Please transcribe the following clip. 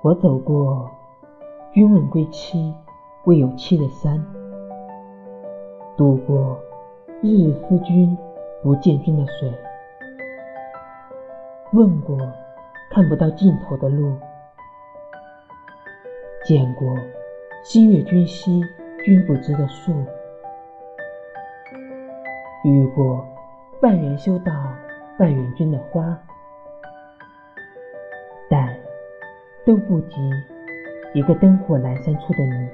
我走过君问归期未有期的山，渡过日日思君不见君的水，问过看不到尽头的路，见过心悦君兮君不知的树，遇过半缘修道半缘君的花。但都不及一个灯火阑珊处的你。